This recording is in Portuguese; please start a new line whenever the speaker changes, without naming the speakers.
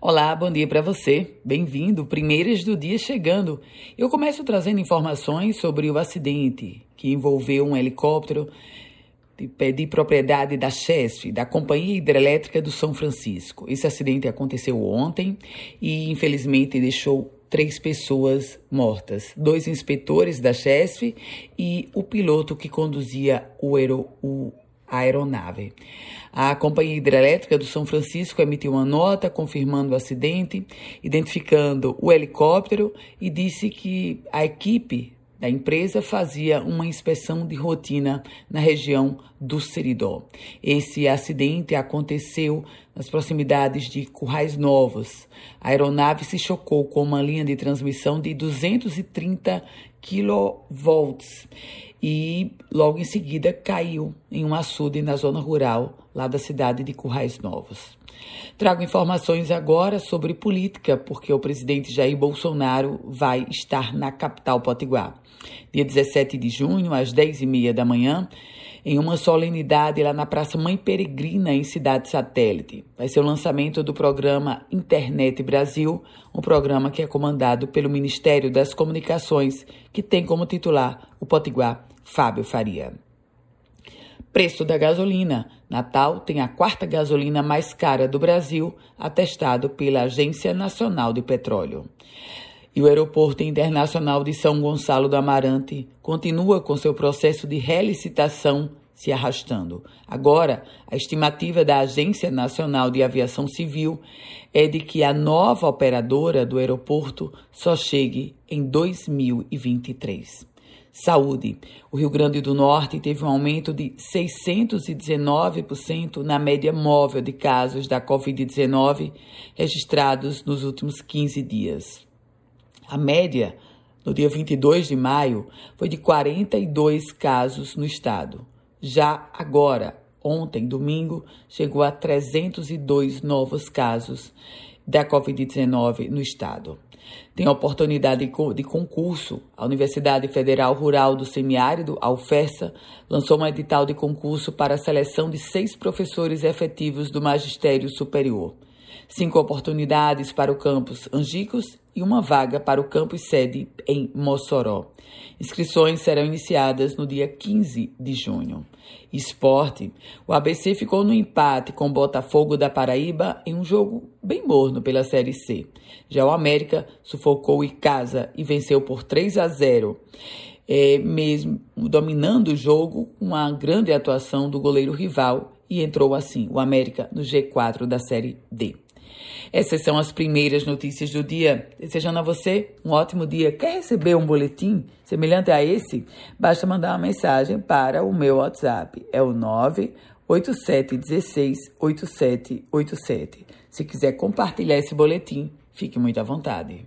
Olá, bom dia para você. Bem-vindo. Primeiras do dia chegando. Eu começo trazendo informações sobre o acidente que envolveu um helicóptero de, de propriedade da CHESF, da Companhia Hidrelétrica do São Francisco. Esse acidente aconteceu ontem e, infelizmente, deixou três pessoas mortas: dois inspetores da CHESF e o piloto que conduzia o, aero, o a aeronave. A Companhia Hidrelétrica do São Francisco emitiu uma nota confirmando o acidente, identificando o helicóptero e disse que a equipe da empresa fazia uma inspeção de rotina na região do Seridó. Esse acidente aconteceu nas proximidades de Currais Novos. A aeronave se chocou com uma linha de transmissão de 230 kV e logo em seguida caiu em um açude na zona rural lá da cidade de Currais Novos. Trago informações agora sobre política, porque o presidente Jair Bolsonaro vai estar na capital potiguar. Dia 17 de junho, às 10h30 da manhã, em uma solenidade lá na Praça Mãe Peregrina, em Cidade Satélite. Vai ser o lançamento do programa Internet Brasil, um programa que é comandado pelo Ministério das Comunicações, que tem como titular o potiguar Fábio Faria. Preço da gasolina. Natal tem a quarta gasolina mais cara do Brasil, atestado pela Agência Nacional de Petróleo. E o Aeroporto Internacional de São Gonçalo do Amarante continua com seu processo de relicitação se arrastando. Agora, a estimativa da Agência Nacional de Aviação Civil é de que a nova operadora do aeroporto só chegue em 2023. Saúde. O Rio Grande do Norte teve um aumento de 619% na média móvel de casos da Covid-19 registrados nos últimos 15 dias. A média, no dia 22 de maio, foi de 42 casos no estado. Já agora, ontem, domingo, chegou a 302 novos casos da Covid-19 no estado. Tem oportunidade de concurso. A Universidade Federal Rural do Semiárido, a UFESA, lançou um edital de concurso para a seleção de seis professores efetivos do magistério superior. Cinco oportunidades para o campus Angicos e uma vaga para o campus sede em Mossoró. Inscrições serão iniciadas no dia 15 de junho. Esporte. O ABC ficou no empate com o Botafogo da Paraíba em um jogo bem morno pela Série C. Já o América sufocou o casa e venceu por 3 a 0. É, mesmo dominando o jogo uma grande atuação do goleiro rival e entrou assim o América no G4 da Série D. Essas são as primeiras notícias do dia. Desejando a você um ótimo dia. Quer receber um boletim semelhante a esse? Basta mandar uma mensagem para o meu WhatsApp. É o 987168787. Se quiser compartilhar esse boletim, fique muito à vontade.